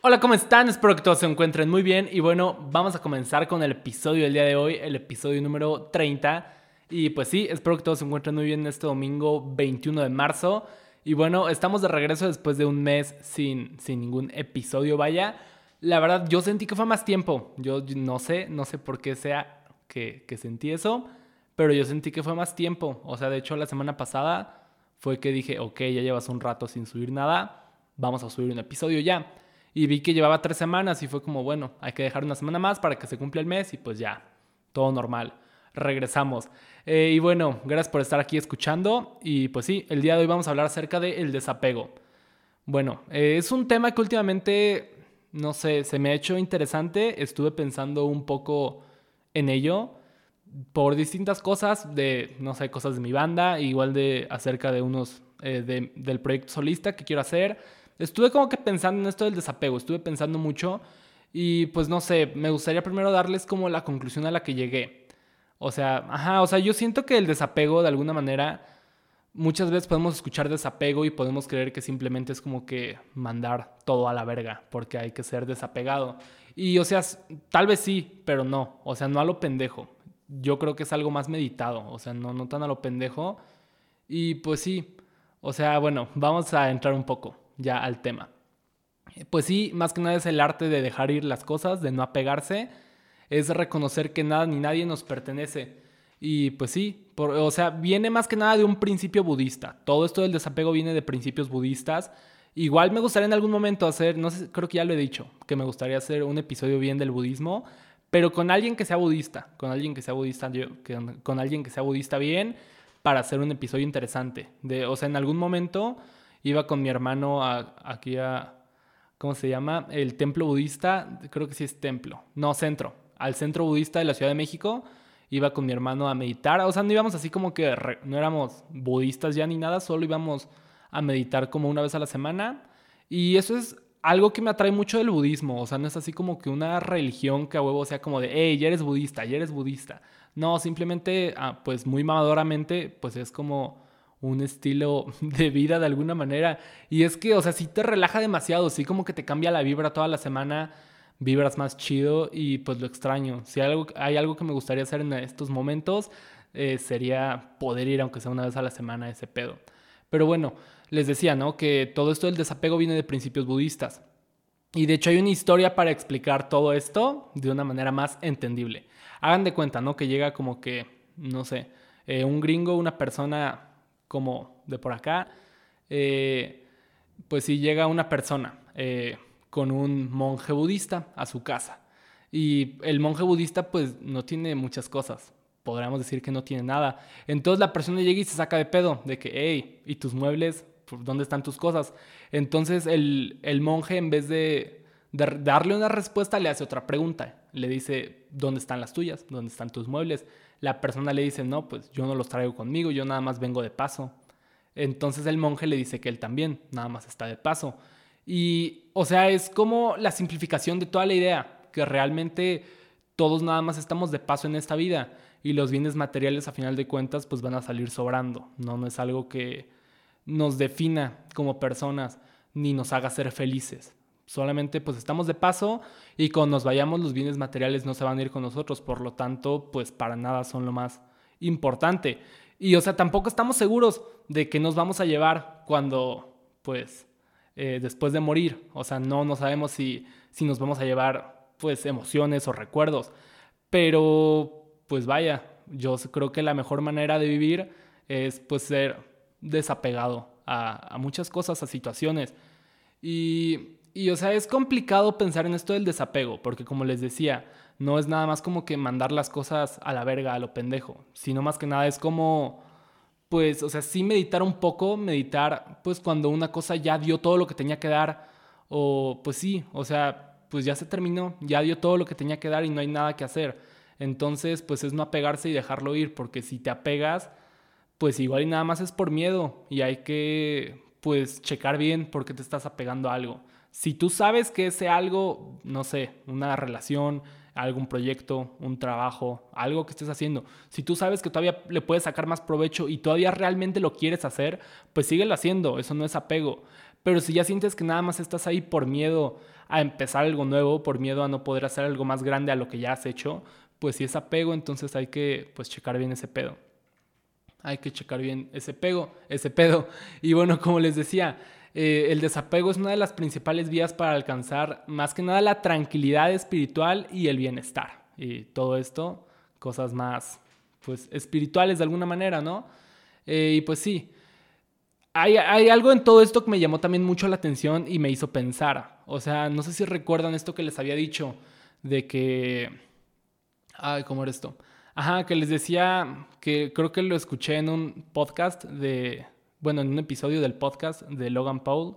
Hola, ¿cómo están? Espero que todos se encuentren muy bien. Y bueno, vamos a comenzar con el episodio del día de hoy, el episodio número 30. Y pues sí, espero que todos se encuentren muy bien este domingo 21 de marzo. Y bueno, estamos de regreso después de un mes sin, sin ningún episodio, vaya. La verdad, yo sentí que fue más tiempo. Yo no sé, no sé por qué sea que, que sentí eso, pero yo sentí que fue más tiempo. O sea, de hecho, la semana pasada fue que dije, ok, ya llevas un rato sin subir nada, vamos a subir un episodio ya. Y vi que llevaba tres semanas y fue como, bueno, hay que dejar una semana más para que se cumpla el mes y pues ya, todo normal. Regresamos. Eh, y bueno, gracias por estar aquí escuchando. Y pues sí, el día de hoy vamos a hablar acerca del desapego. Bueno, eh, es un tema que últimamente, no sé, se me ha hecho interesante. Estuve pensando un poco en ello por distintas cosas, de, no sé, cosas de mi banda, igual de acerca de unos, eh, del proyecto solista que quiero hacer. Estuve como que pensando en esto del desapego, estuve pensando mucho y pues no sé, me gustaría primero darles como la conclusión a la que llegué. O sea, ajá, o sea, yo siento que el desapego de alguna manera, muchas veces podemos escuchar desapego y podemos creer que simplemente es como que mandar todo a la verga, porque hay que ser desapegado. Y o sea, tal vez sí, pero no, o sea, no a lo pendejo yo creo que es algo más meditado, o sea, no, no tan a lo pendejo. Y pues sí, o sea, bueno, vamos a entrar un poco ya al tema. Pues sí, más que nada es el arte de dejar ir las cosas, de no apegarse, es reconocer que nada ni nadie nos pertenece. Y pues sí, o sea, viene más que nada de un principio budista. Todo esto del desapego viene de principios budistas. Igual me gustaría en algún momento hacer, no sé, creo que ya lo he dicho, que me gustaría hacer un episodio bien del budismo, pero con alguien que sea budista, con alguien que sea budista, con alguien que sea budista bien, para hacer un episodio interesante. De, o sea, en algún momento iba con mi hermano aquí a, ¿cómo se llama? El templo budista, creo que sí es templo, no, centro, al centro budista de la Ciudad de México. Iba con mi hermano a meditar, o sea, no íbamos así como que no éramos budistas ya ni nada, solo íbamos a meditar como una vez a la semana. Y eso es algo que me atrae mucho del budismo. O sea, no es así como que una religión que a huevo sea como de, hey, ya eres budista, ya eres budista. No, simplemente, ah, pues muy mamadoramente, pues es como un estilo de vida de alguna manera. Y es que, o sea, sí te relaja demasiado, sí como que te cambia la vibra toda la semana, vibras más chido y pues lo extraño. Si hay algo, hay algo que me gustaría hacer en estos momentos, eh, sería poder ir, aunque sea una vez a la semana, a ese pedo. Pero bueno, les decía, ¿no? Que todo esto del desapego viene de principios budistas. Y de hecho hay una historia para explicar todo esto de una manera más entendible. Hagan de cuenta, ¿no? Que llega como que, no sé, eh, un gringo, una persona como de por acá, eh, pues si llega una persona eh, con un monje budista a su casa. Y el monje budista pues no tiene muchas cosas, podríamos decir que no tiene nada. Entonces la persona llega y se saca de pedo, de que, hey, ¿y tus muebles? ¿Dónde están tus cosas? Entonces el, monje en vez de, darle una respuesta le hace otra pregunta. Le dice, ¿dónde están las tuyas? ¿Dónde están tus muebles? La persona le dice, no, pues yo no los traigo conmigo, yo nada más vengo de paso. Entonces el monje le dice que él también, nada más está de paso. Y, o sea, es como la simplificación de toda la idea, que realmente todos nada más estamos de paso en esta vida y los bienes materiales a final de cuentas pues van a salir sobrando, no, no es algo que nos defina como personas ni nos haga ser felices. Solamente pues estamos de paso y cuando nos vayamos los bienes materiales no se van a ir con nosotros, por lo tanto pues para nada son lo más importante. Y o sea, tampoco estamos seguros de que nos vamos a llevar cuando pues eh, después de morir. O sea, no, no sabemos si, si nos vamos a llevar pues emociones o recuerdos. Pero pues vaya, yo creo que la mejor manera de vivir es pues ser desapegado a, muchas cosas, a situaciones. Y, y, o sea, es complicado pensar en esto del desapego, porque como les decía, no es nada más como que mandar las cosas a la verga, a lo pendejo, sino más que nada es como, pues, o sea, sí meditar un poco, meditar, pues cuando una cosa ya dio todo lo que tenía que dar, o pues sí, o sea, pues ya se terminó, ya dio todo lo que tenía que dar y no hay nada que hacer. Entonces, pues es no apegarse y dejarlo ir, porque si te apegas, pues igual y nada más es por miedo y hay que, pues, checar bien por qué te estás apegando a algo. Si tú sabes que ese algo, no sé, una relación, algún proyecto, un trabajo, algo que estés haciendo, si tú sabes que todavía le puedes sacar más provecho y todavía realmente lo quieres hacer, pues síguelo haciendo, eso no es apego. Pero si ya sientes que nada más estás ahí por miedo a empezar algo nuevo, por miedo a no poder hacer algo más grande a lo que ya has hecho, pues si es apego, entonces hay que pues checar bien ese pedo. Hay que checar bien ese pego, ese pedo. Y bueno, como les decía, eh, el desapego es una de las principales vías para alcanzar más que nada la tranquilidad espiritual y el bienestar. Y todo esto, cosas más, pues, espirituales de alguna manera, ¿no? Eh, y pues sí, hay, hay, algo en todo esto que me llamó también mucho la atención y me hizo pensar. O sea, no sé si recuerdan esto que les había dicho de que... Ay, ¿cómo era esto? Ajá, que les decía que creo que lo escuché en un podcast de, bueno, en un episodio del podcast de Logan Paul,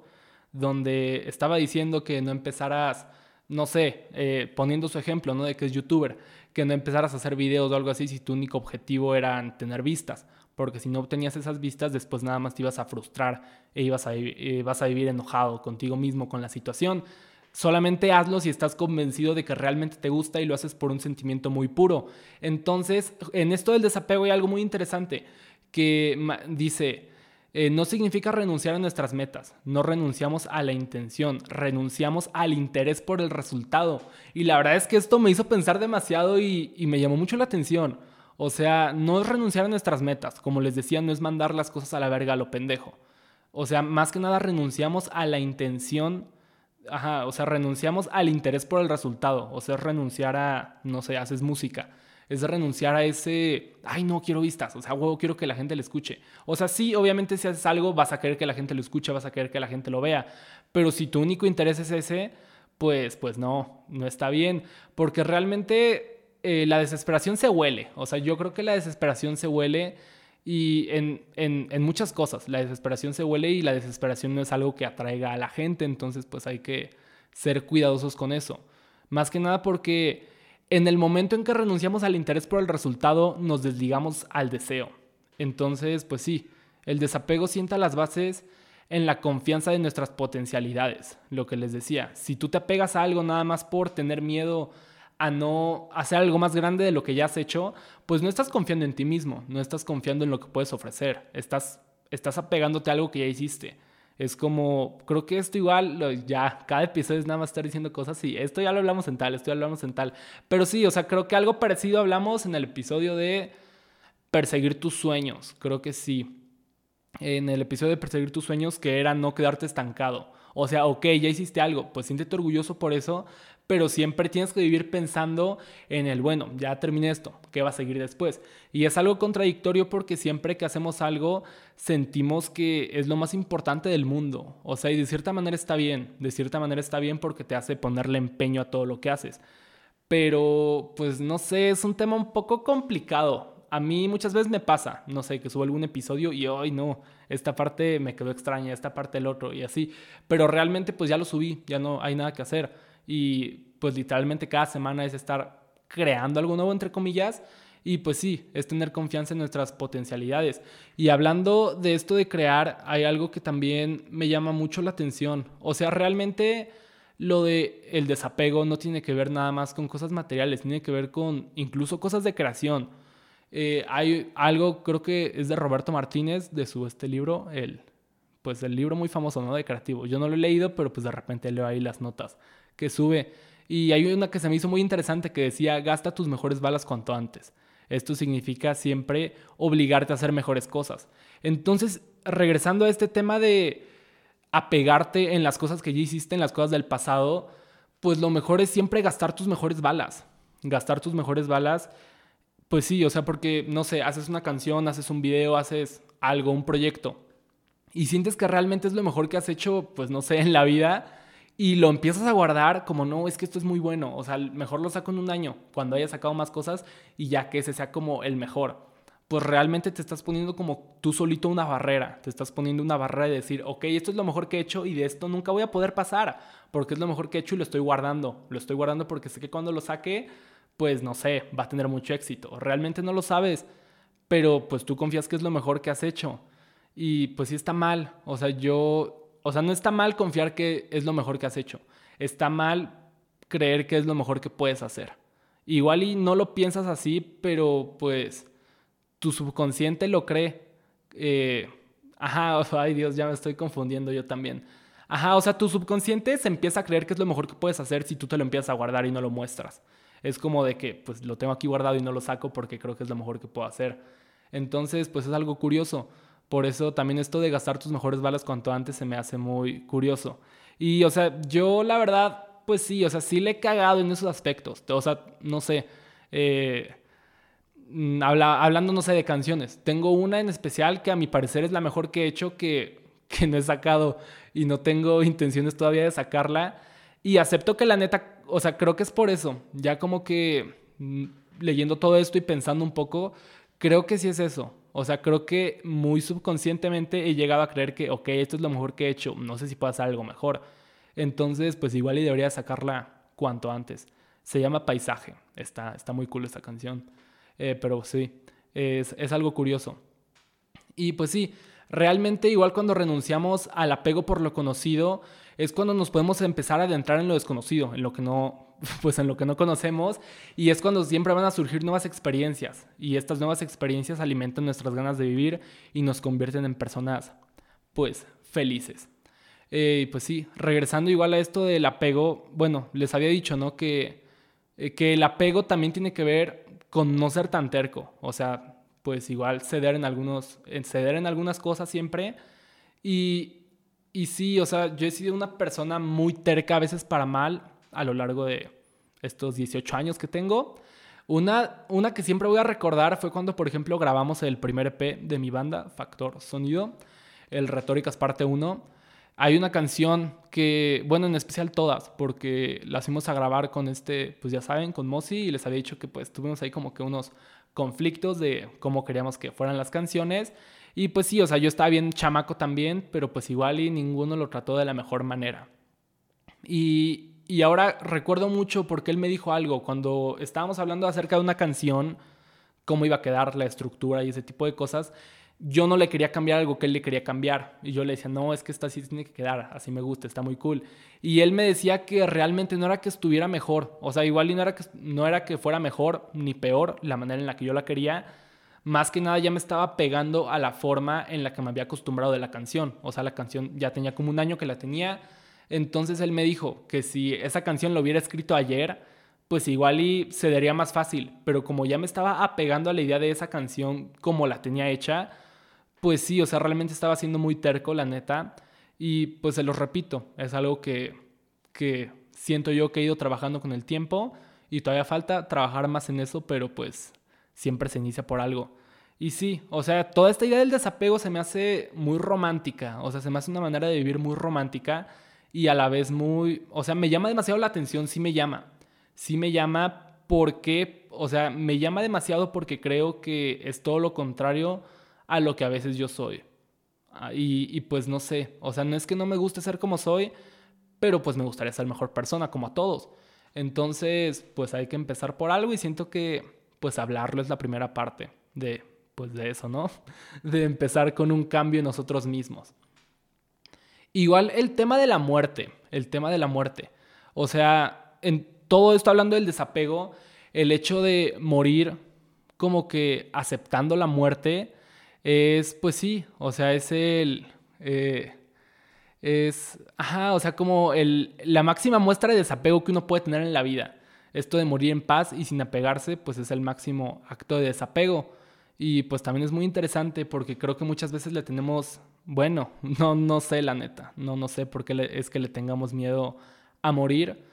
donde estaba diciendo que no empezaras, no sé, eh, poniendo su ejemplo, ¿no? De que es youtuber, que no empezaras a hacer videos o algo así si tu único objetivo era tener vistas, porque si no obtenías esas vistas, después nada más te ibas a frustrar e ibas a, vas a vivir enojado contigo mismo, con la situación. Solamente hazlo si estás convencido de que realmente te gusta y lo haces por un sentimiento muy puro. Entonces, en esto del desapego hay algo muy interesante que dice, eh, no significa renunciar a nuestras metas, no renunciamos a la intención, renunciamos al interés por el resultado. Y la verdad es que esto me hizo pensar demasiado y, me llamó mucho la atención. O sea, no es renunciar a nuestras metas, como les decía, no es mandar las cosas a la verga a lo pendejo. O sea, más que nada renunciamos a la intención Ajá, o sea, renunciamos al interés por el resultado. O sea, renunciar a, no sé, haces música. Es renunciar a ese, ay, no, quiero vistas. O sea, huevo, quiero que la gente le escuche. O sea, sí, obviamente si haces algo, vas a querer que la gente lo escuche, vas a querer que la gente lo vea. Pero si tu único interés es ese, pues, pues no, no está bien. Porque realmente eh, la desesperación se huele. O sea, yo creo que la desesperación se huele y en, en, muchas cosas, la desesperación se huele y la desesperación no es algo que atraiga a la gente, entonces pues hay que ser cuidadosos con eso. Más que nada porque en el momento en que renunciamos al interés por el resultado, nos desligamos al deseo. Entonces, pues sí, el desapego sienta las bases en la confianza de nuestras potencialidades, lo que les decía. Si tú te apegas a algo nada más por tener miedo a no hacer algo más grande de lo que ya has hecho, pues no estás confiando en ti mismo, no estás confiando en lo que puedes ofrecer, estás, estás apegándote a algo que ya hiciste. Es como, creo que esto igual, ya, cada episodio es nada más estar diciendo cosas y esto ya lo hablamos en tal, esto ya lo hablamos en tal. Pero sí, o sea, creo que algo parecido hablamos en el episodio de perseguir tus sueños, creo que sí. En el episodio de perseguir tus sueños, que era no quedarte estancado. O sea, ok, ya hiciste algo, pues siéntete orgulloso por eso, pero siempre tienes que vivir pensando en el, bueno, ya terminé esto, ¿qué va a seguir después? Y es algo contradictorio porque siempre que hacemos algo sentimos que es lo más importante del mundo. O sea, y de cierta manera está bien, de cierta manera está bien porque te hace ponerle empeño a todo lo que haces. Pero, pues no sé, es un tema un poco complicado. A mí muchas veces me pasa, no sé, que subo algún episodio y hoy no, esta parte me quedó extraña, esta parte el otro y así. Pero realmente pues ya lo subí, ya no hay nada que hacer y pues literalmente cada semana es estar creando algo nuevo, entre comillas, y pues sí, es tener confianza en nuestras potencialidades. Y hablando de esto de crear, hay algo que también me llama mucho la atención. O sea, realmente lo de el desapego no tiene que ver nada más con cosas materiales, tiene que ver con incluso cosas de creación. Eh, hay algo, creo que es de Roberto Martínez, de su este libro, el, pues el libro muy famoso, ¿no? De creativo. Yo no lo he leído, pero pues de repente leo ahí las notas que sube. Y hay una que se me hizo muy interesante que decía, gasta tus mejores balas cuanto antes. Esto significa siempre obligarte a hacer mejores cosas. Entonces, regresando a este tema de apegarte en las cosas que ya hiciste, en las cosas del pasado, pues lo mejor es siempre gastar tus mejores balas. Gastar tus mejores balas, pues sí, o sea, porque, no sé, haces una canción, haces un video, haces algo, un proyecto, y sientes que realmente es lo mejor que has hecho, pues no sé, en la vida, y lo empiezas a guardar como no, es que esto es muy bueno, o sea, mejor lo saco en un año, cuando haya sacado más cosas y ya que ese sea como el mejor. Pues realmente te estás poniendo como tú solito una barrera, te estás poniendo una barrera de decir, ok, esto es lo mejor que he hecho y de esto nunca voy a poder pasar, porque es lo mejor que he hecho y lo estoy guardando, lo estoy guardando porque sé que cuando lo saque, pues no sé, va a tener mucho éxito. Realmente no lo sabes, pero pues tú confías que es lo mejor que has hecho. Y pues sí está mal, o sea, yo o sea, no está mal confiar que es lo mejor que has hecho. Está mal creer que es lo mejor que puedes hacer. Igual y no lo piensas así, pero pues tu subconsciente lo cree. Eh, ajá, ay Dios, ya me estoy confundiendo yo también. Ajá, o sea, tu subconsciente se empieza a creer que es lo mejor que puedes hacer si tú te lo empiezas a guardar y no lo muestras. Es como de que, pues lo tengo aquí guardado y no lo saco porque creo que es lo mejor que puedo hacer. Entonces, pues es algo curioso. Por eso también esto de gastar tus mejores balas cuanto antes se me hace muy curioso. Y, o sea, yo la verdad, pues sí, o sea, sí le he cagado en esos aspectos. O sea, no sé. Eh, mm, hablando, no sé, de canciones. Tengo una en especial que a mi parecer es la mejor que he hecho que, que no he sacado y no tengo intenciones todavía de sacarla. Y acepto que la neta, o sea, creo que es por eso. Ya como que mm, leyendo todo esto y pensando un poco, creo que sí es eso. O sea, creo que muy subconscientemente he llegado a creer que, ok, esto es lo mejor que he hecho, no sé si puedo hacer algo mejor. Entonces, pues igual y debería sacarla cuanto antes. Se llama Paisaje, está, está muy cool esta canción. Eh, pero sí, es, es algo curioso. Y pues sí, realmente igual cuando renunciamos al apego por lo conocido, es cuando nos podemos empezar a adentrar en lo desconocido, en lo que no, pues en lo que no conocemos, y es cuando siempre van a surgir nuevas experiencias, y estas nuevas experiencias alimentan nuestras ganas de vivir y nos convierten en personas, pues, felices. Eh, pues sí, regresando igual a esto del apego, bueno, les había dicho, ¿no? Que, eh, que el apego también tiene que ver con no ser tan terco, o sea, pues igual ceder en, algunos, ceder en algunas cosas siempre, y, y sí, o sea, yo he sido una persona muy terca, a veces para mal, a lo largo de estos 18 años que tengo. Una, una que siempre voy a recordar fue cuando, por ejemplo, grabamos el primer EP de mi banda, Factor Sonido, el Retóricas Parte 1. Hay una canción que, bueno, en especial todas, porque las fuimos a grabar con este, pues ya saben, con Mosi, y les había dicho que pues tuvimos ahí como que unos conflictos de cómo queríamos que fueran las canciones. Y pues sí, o sea, yo estaba bien chamaco también, pero pues igual y ninguno lo trató de la mejor manera. Y, y ahora recuerdo mucho porque él me dijo algo cuando estábamos hablando acerca de una canción, cómo iba a quedar la estructura y ese tipo de cosas. Yo no le quería cambiar algo que él le quería cambiar. Y yo le decía, no, es que esta así tiene que quedar, así me gusta, está muy cool. Y él me decía que realmente no era que estuviera mejor. O sea, igual y no era que, no era que fuera mejor ni peor la manera en la que yo la quería, más que nada ya me estaba pegando a la forma en la que me había acostumbrado de la canción. O sea, la canción ya tenía como un año que la tenía. Entonces él me dijo que si esa canción lo hubiera escrito ayer, pues igual y se daría más fácil. Pero como ya me estaba apegando a la idea de esa canción como la tenía hecha, pues sí, o sea, realmente estaba siendo muy terco, la neta. Y pues se lo repito, es algo que, que siento yo que he ido trabajando con el tiempo y todavía falta trabajar más en eso, pero pues siempre se inicia por algo. Y sí, o sea, toda esta idea del desapego se me hace muy romántica, o sea, se me hace una manera de vivir muy romántica y a la vez muy, o sea, me llama demasiado la atención, sí me llama, sí me llama porque, o sea, me llama demasiado porque creo que es todo lo contrario a lo que a veces yo soy. Ah, y, y pues no sé, o sea, no es que no me guste ser como soy, pero pues me gustaría ser mejor persona, como a todos. Entonces, pues hay que empezar por algo y siento que pues hablarlo es la primera parte de, pues de eso, ¿no? De empezar con un cambio en nosotros mismos. Igual el tema de la muerte, el tema de la muerte. O sea, en todo esto hablando del desapego, el hecho de morir como que aceptando la muerte es, pues sí, o sea, es el... Eh, es, ajá, o sea, como el, la máxima muestra de desapego que uno puede tener en la vida esto de morir en paz y sin apegarse, pues es el máximo acto de desapego. Y pues también es muy interesante porque creo que muchas veces le tenemos, bueno, no, no sé la neta, no, no sé por qué es que le tengamos miedo a morir,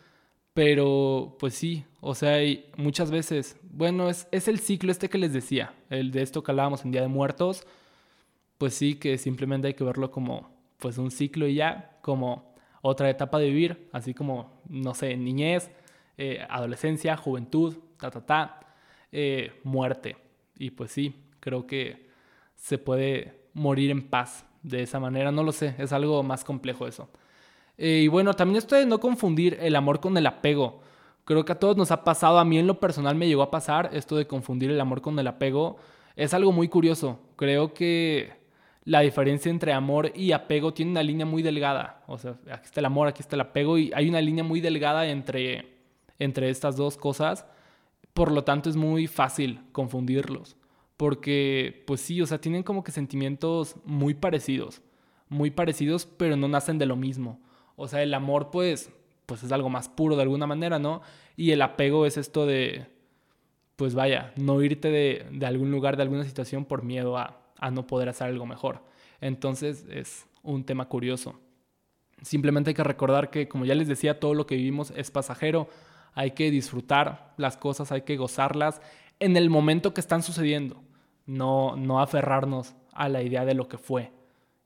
pero pues sí, o sea, muchas veces, bueno, es, es el ciclo este que les decía, el de esto que hablábamos en Día de Muertos, pues sí, que simplemente hay que verlo como pues un ciclo y ya, como otra etapa de vivir, así como, no sé, niñez, eh, adolescencia, juventud, ta, ta, ta, eh, muerte. Y pues sí, creo que se puede morir en paz de esa manera. No lo sé, es algo más complejo eso. Eh, y bueno, también esto de no confundir el amor con el apego. Creo que a todos nos ha pasado, a mí en lo personal me llegó a pasar esto de confundir el amor con el apego. Es algo muy curioso. Creo que la diferencia entre amor y apego tiene una línea muy delgada. O sea, aquí está el amor, aquí está el apego y hay una línea muy delgada entre entre estas dos cosas. Por lo tanto, es muy fácil confundirlos. Porque, pues sí, o sea, tienen como que sentimientos muy parecidos. Muy parecidos, pero no nacen de lo mismo. O sea, el amor pues, pues es algo más puro de alguna manera, ¿no? Y el apego es esto de, pues vaya, no irte de, de algún lugar, de alguna situación por miedo a, a no poder hacer algo mejor. Entonces es un tema curioso. Simplemente hay que recordar que, como ya les decía, todo lo que vivimos es pasajero. Hay que disfrutar las cosas, hay que gozarlas en el momento que están sucediendo. No, no aferrarnos a la idea de lo que fue.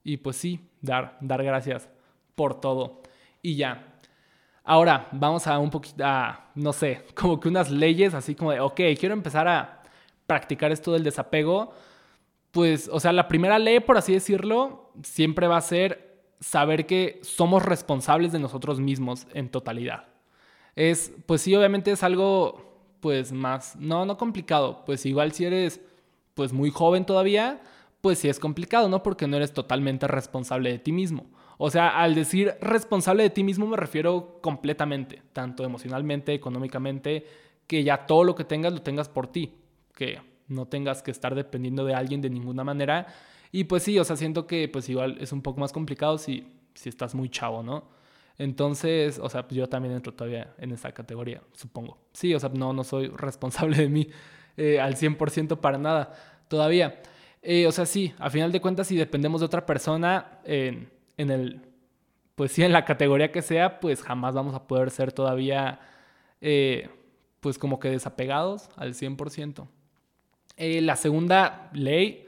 Y pues sí, dar, dar gracias por todo. Y ya. Ahora vamos a un poquito, a, no sé, como que unas leyes así como de, ok, quiero empezar a practicar esto del desapego. Pues, o sea, la primera ley, por así decirlo, siempre va a ser saber que somos responsables de nosotros mismos en totalidad. Es, pues sí, obviamente es algo, pues más, no, no complicado, pues igual si eres, pues muy joven todavía, pues sí es complicado, ¿no? Porque no eres totalmente responsable de ti mismo. O sea, al decir responsable de ti mismo me refiero completamente, tanto emocionalmente, económicamente, que ya todo lo que tengas lo tengas por ti, que no tengas que estar dependiendo de alguien de ninguna manera y pues sí, o sea, siento que pues igual es un poco más complicado si, si estás muy chavo, ¿no? Entonces, o sea, pues yo también entro todavía en esa categoría, supongo. Sí, o sea, no, no soy responsable de mí eh, al 100% para nada todavía. Eh, o sea, sí, a final de cuentas, si dependemos de otra persona en, en el, pues en la categoría que sea, pues jamás vamos a poder ser todavía, eh, pues como que desapegados al 100%. la segunda ley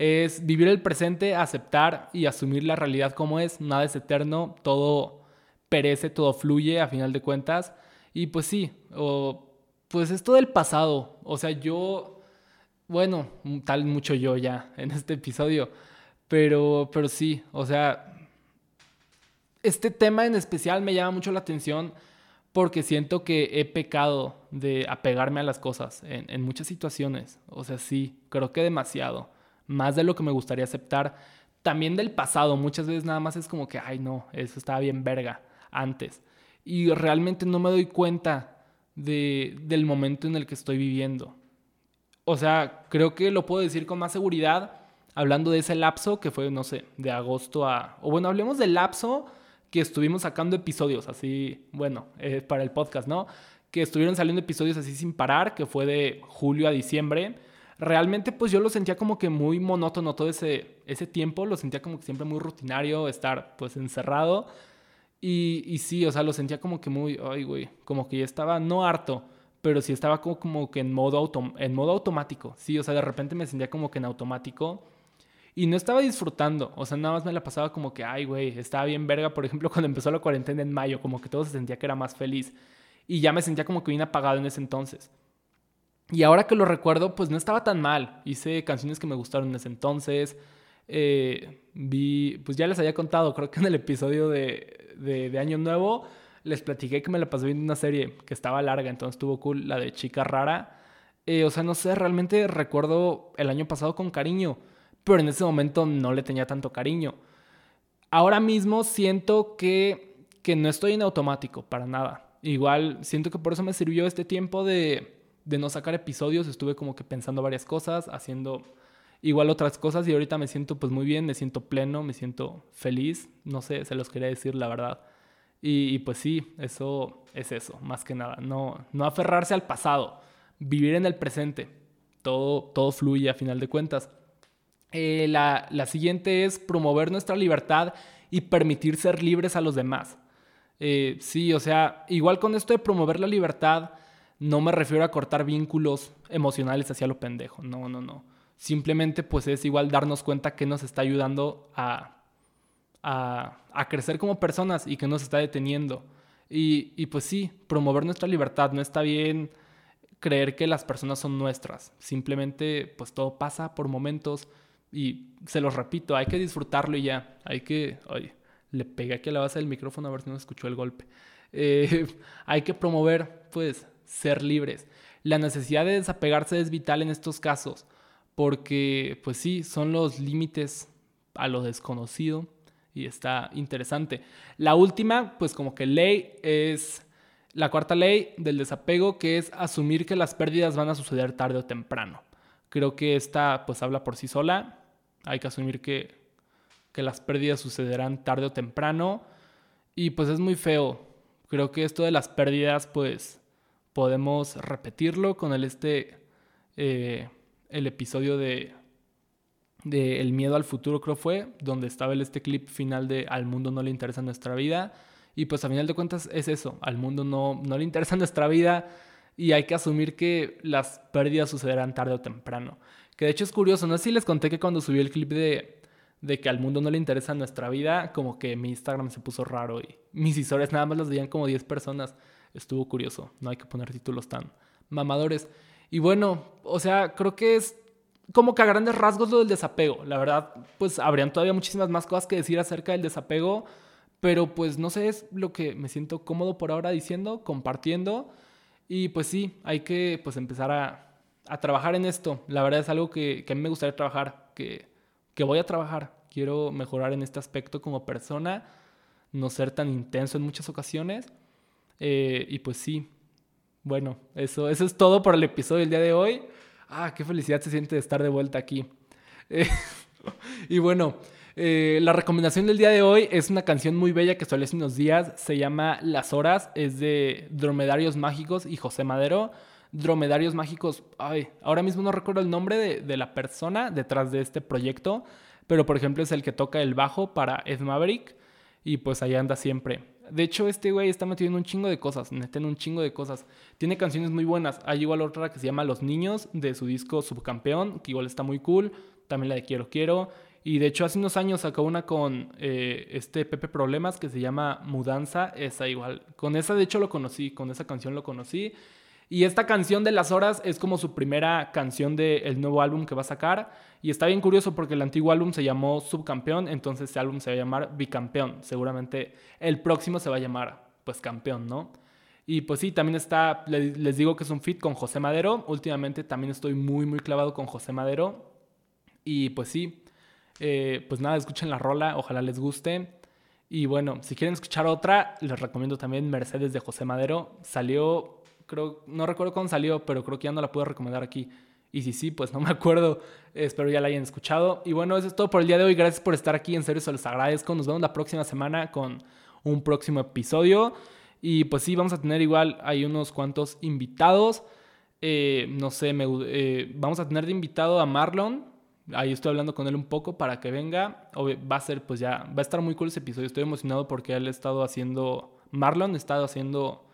es vivir el presente, aceptar y asumir la realidad como es. Nada es eterno, todo perece, todo fluye a final de cuentas. Y pues sí, o, pues es todo el pasado. O sea, yo, bueno, tal mucho yo ya en este episodio, pero, pero sí, o sea, este tema en especial me llama mucho la atención porque siento que he pecado de apegarme a las cosas en, en muchas situaciones. O sea, sí, creo que demasiado más de lo que me gustaría aceptar. También del pasado, muchas veces nada más es como que, ay no, eso estaba bien verga antes. Y realmente no me doy cuenta de, del momento en el que estoy viviendo. O sea, creo que lo puedo decir con más seguridad hablando de ese lapso que fue, no sé, de agosto a... O bueno, hablemos del lapso que estuvimos sacando episodios, así, bueno, eh, para el podcast, ¿no? Que estuvieron saliendo episodios así sin parar, que fue de julio a diciembre realmente pues yo lo sentía como que muy monótono todo ese, ese tiempo, lo sentía como que siempre muy rutinario estar pues encerrado. Y, y sí, o sea, lo sentía como que muy, ay, güey, como que ya estaba, no harto, pero sí estaba como, como que en modo, en modo automático. Sí, o sea, de repente me sentía como que en automático. Y no estaba disfrutando, o sea, nada más me la pasaba como que, ay, güey, estaba bien verga, por ejemplo, cuando empezó la cuarentena en mayo, como que todo se sentía que era más feliz. Y ya me sentía como que bien apagado en ese entonces. Y ahora que lo recuerdo, pues no estaba tan mal. Hice canciones que me gustaron en ese entonces. Eh, vi, pues ya les había contado, creo que en el episodio de, de, Año Nuevo les platiqué que me la pasé viendo una serie que estaba larga, entonces estuvo cool, la de Chica Rara. Eh, o sea, no sé, realmente recuerdo el año pasado con cariño, pero en ese momento no le tenía tanto cariño. Ahora mismo siento que, que no estoy en automático, para nada. Igual siento que por eso me sirvió este tiempo de de no sacar episodios, estuve como que pensando varias cosas, haciendo igual otras cosas y ahorita me siento pues muy bien, me siento pleno, me siento feliz, no sé, se los quería decir la verdad. Y, pues sí, eso es eso, más que nada, no, no aferrarse al pasado, vivir en el presente, todo, todo fluye a final de cuentas. Eh, la, la, siguiente es promover nuestra libertad y permitir ser libres a los demás. Eh, sí, o sea, igual con esto de promover la libertad, no me refiero a cortar vínculos emocionales hacia lo pendejo, no, no, no. Simplemente pues es igual darnos cuenta que nos está ayudando a, a, crecer como personas y que nos está deteniendo. Y, y pues sí, promover nuestra libertad, no está bien creer que las personas son nuestras. Simplemente pues todo pasa por momentos y se los repito, hay que disfrutarlo y ya. Hay que... Ay, le pegué aquí a la base del micrófono a ver si no escuchó el golpe. Eh, hay que promover pues ser libres. La necesidad de desapegarse es vital en estos casos, porque pues sí, son los límites a lo desconocido y está interesante. La última, pues como que ley es la cuarta ley del desapego, que es asumir que las pérdidas van a suceder tarde o temprano. Creo que esta pues habla por sí sola. Hay que asumir que, que las pérdidas sucederán tarde o temprano Y pues es muy feo. Creo que esto de las pérdidas, pues podemos repetirlo con el este, eh, el episodio de, de El miedo al futuro, creo fue, donde estaba este clip final de Al mundo no le interesa nuestra vida. Y pues a final de cuentas es eso, al mundo no, no le interesa nuestra vida y hay que asumir que las pérdidas sucederán tarde o temprano. Que de hecho es curioso, no sé si les conté que cuando subí el clip de, de que al mundo no le interesa nuestra vida, como que mi Instagram se puso raro y mis historias nada más las veían como 10 personas. Estuvo curioso, no hay que poner títulos tan mamadores. Y bueno, o sea, creo que es como que a grandes rasgos lo del desapego. La verdad, pues habrían todavía muchísimas más cosas que decir acerca del desapego pero pues no sé, es lo que me siento cómodo por ahora diciendo, compartiendo. Y pues sí, hay que pues empezar a, a trabajar en esto. La verdad es algo que, que a mí me gustaría trabajar, que, que voy a trabajar. Quiero mejorar en este aspecto como persona, no ser tan intenso en muchas ocasiones. Eh, y pues sí, bueno, eso, eso es todo por el episodio del día de hoy. Ah, qué felicidad se siente de estar de vuelta aquí. y bueno, eh, la recomendación del día de hoy es una canción muy bella que salió hace unos días. Se llama Las Horas. Es de Dromedarios Mágicos y José Madero. Dromedarios Mágicos. Ay, ahora mismo no recuerdo el nombre de, la persona detrás de este proyecto. Pero por ejemplo es el que toca el bajo para Ed Maverick. Y pues ahí anda siempre. De hecho, este güey está metido un chingo de cosas, en un chingo de cosas. Tiene canciones muy buenas. Hay igual otra que se llama Los Niños, de su disco Subcampeón, que igual está muy cool. También la de Quiero Quiero. Y de hecho hace unos años sacó una con eh, este Pepe Problemas que se llama Mudanza, esa igual. Con esa de hecho lo conocí, con esa canción lo conocí. Y esta canción de las horas es como su primera canción del nuevo álbum que va a sacar. Y está bien curioso porque el antiguo álbum se llamó Subcampeón, entonces este álbum se va a llamar Bicampeón. Seguramente el próximo se va a llamar pues Campeón, ¿no? Y pues sí, también está, les digo que es un fit con José Madero. Últimamente también estoy muy, muy clavado con José Madero. Y pues sí, eh, pues nada, escuchen la rola, ojalá les guste. Y bueno, si quieren escuchar otra, les recomiendo también Mercedes de José Madero. Salió, creo, no recuerdo cuándo salió, pero creo que ya no la puedo recomendar aquí. Y si sí, pues no me acuerdo. Espero ya la hayan escuchado. Y bueno, eso es todo por el día de hoy. Gracias por estar aquí. En serio, se los agradezco. Nos vemos la próxima semana con un próximo episodio. Y pues sí, vamos a tener igual, hay unos cuantos invitados. Eh, no sé, me, eh, vamos a tener de invitado a Marlon, ahí estoy hablando con él un poco para que venga. Va a ser, pues ya, va a estar muy cool ese episodio. Estoy emocionado porque él ha estado haciendo, Marlon ha estado haciendo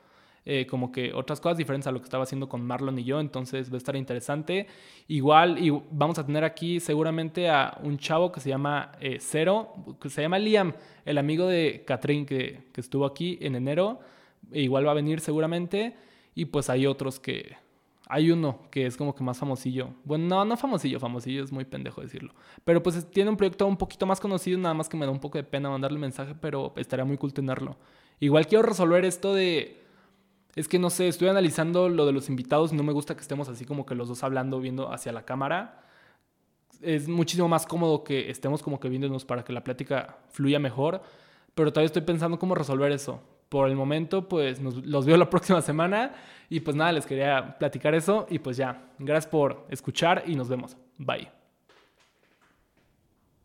eh, como que otras cosas diferentes a lo que estaba haciendo con Marlon y yo. Entonces va a estar interesante. Igual, y vamos a tener aquí seguramente a un chavo que se llama eh, Cero, que se llama Liam, el amigo de Catherine que, que estuvo aquí en enero. E igual va a venir seguramente. Y pues hay otros que hay uno que es como que más famosillo. Bueno, no, no famosillo, famosillo es muy pendejo decirlo. Pero pues tiene un proyecto un poquito más conocido, nada más que me da un poco de pena mandarle mensaje, pero estaría muy cool tenerlo. Igual quiero resolver esto de... Es que no sé, estoy analizando lo de los invitados y no me gusta que estemos así como que los dos hablando, viendo hacia la cámara. Es muchísimo más cómodo que estemos como que viéndonos para que la plática fluya mejor. Pero todavía estoy pensando cómo resolver eso por el momento, pues los veo la próxima semana. Y pues nada, les quería platicar eso. Y pues ya, gracias por escuchar y nos vemos. Bye.